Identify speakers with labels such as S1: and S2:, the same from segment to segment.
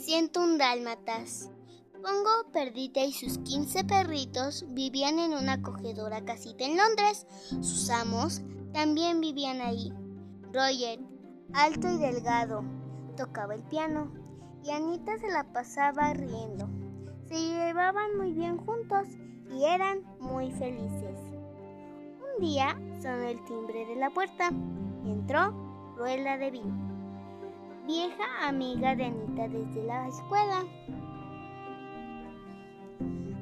S1: 101 dálmatas. Pongo, Perdita y sus 15 perritos vivían en una acogedora casita en Londres. Sus amos también vivían ahí. Roger, alto y delgado, tocaba el piano y Anita se la pasaba riendo. Se llevaban muy bien juntos y eran muy felices. Un día sonó el timbre de la puerta y entró Ruela de Vino, vieja amiga de Anita desde la escuela.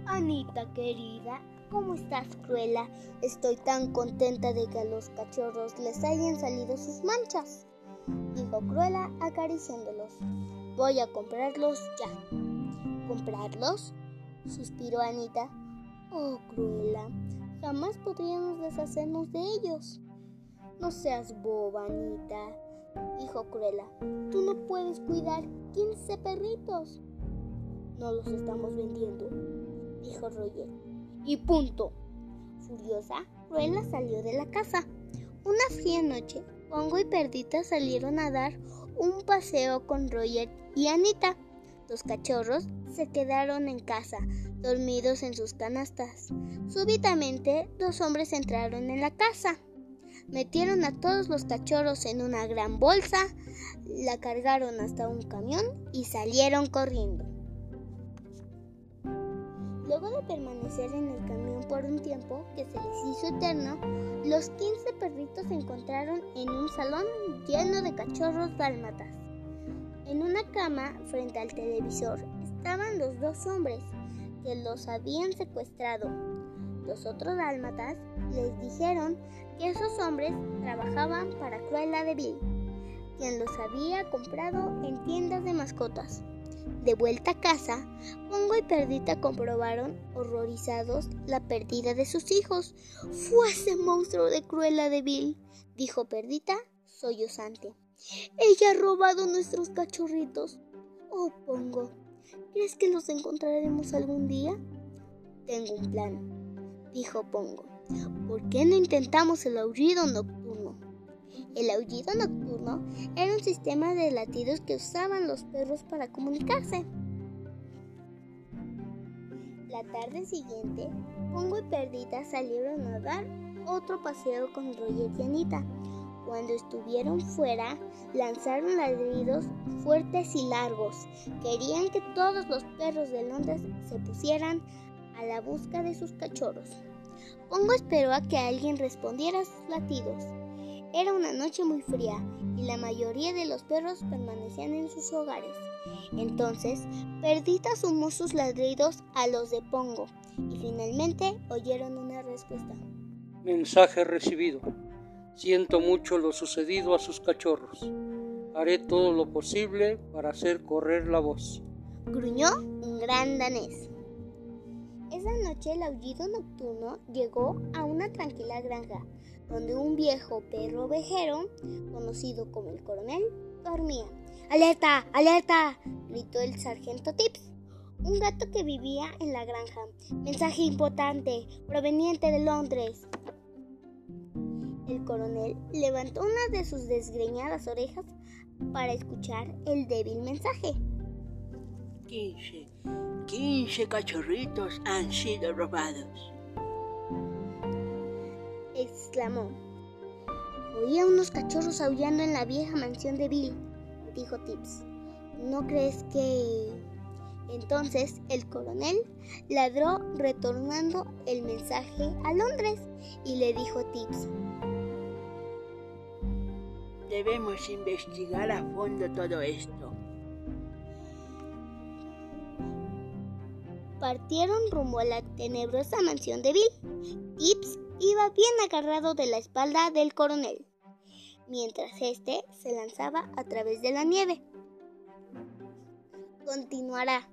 S1: Anita querida, ¿cómo estás, Cruela? Estoy tan contenta de que a los cachorros les hayan salido sus manchas, dijo Cruela acariciándolos. Voy a comprarlos ya. ¿Comprarlos? suspiró Anita. Oh, Cruela, jamás podríamos deshacernos de ellos. No seas boba, Anita, dijo Cruella. Tú no puedes cuidar 15 perritos. No los estamos vendiendo, dijo Roger. Y punto. Furiosa, Cruella salió de la casa. Una fría noche, Pongo y Perdita salieron a dar un paseo con Roger y Anita. Los cachorros se quedaron en casa, dormidos en sus canastas. Súbitamente, dos hombres entraron en la casa. Metieron a todos los cachorros en una gran bolsa, la cargaron hasta un camión y salieron corriendo. Luego de permanecer en el camión por un tiempo que se les hizo eterno, los 15 perritos se encontraron en un salón lleno de cachorros dálmatas. En una cama frente al televisor estaban los dos hombres que los habían secuestrado. Los otros dálmatas les dijeron que esos hombres trabajaban para Cruella de Vil, quien los había comprado en tiendas de mascotas. De vuelta a casa, Pongo y Perdita comprobaron, horrorizados, la pérdida de sus hijos. Fue ese monstruo de Cruella de Vil, dijo Perdita, sollozante. Ella ha robado nuestros cachorritos. Oh, Pongo, ¿crees que los encontraremos algún día? Tengo un plan, dijo Pongo. ¿Por qué no intentamos el aullido nocturno? El aullido nocturno era un sistema de latidos que usaban los perros para comunicarse. La tarde siguiente, Pongo y Perdita salieron a dar otro paseo con Roger y Anita. Cuando estuvieron fuera, lanzaron ladridos fuertes y largos. Querían que todos los perros de Londres se pusieran a la busca de sus cachorros. Pongo esperó a que alguien respondiera a sus latidos. Era una noche muy fría y la mayoría de los perros permanecían en sus hogares. Entonces, Perdita sumó sus ladridos a los de Pongo y finalmente oyeron una respuesta.
S2: Mensaje recibido. Siento mucho lo sucedido a sus cachorros. Haré todo lo posible para hacer correr la voz.
S1: Gruñó un gran danés. Esa noche el aullido nocturno llegó a una tranquila granja, donde un viejo perro ovejero, conocido como el coronel, dormía. ¡Alerta! ¡Alerta! gritó el sargento Tips, un gato que vivía en la granja. Mensaje importante, proveniente de Londres. El coronel levantó una de sus desgreñadas orejas para escuchar el débil mensaje.
S3: 15, 15 cachorritos han sido robados.
S1: exclamó. Oía unos cachorros aullando en la vieja mansión de Bill, dijo Tips. ¿No crees que... Entonces el coronel ladró retornando el mensaje a Londres y le dijo Tips.
S3: Debemos investigar a fondo todo esto.
S1: Partieron rumbo a la tenebrosa mansión de Bill. Tips iba bien agarrado de la espalda del coronel, mientras éste se lanzaba a través de la nieve. Continuará.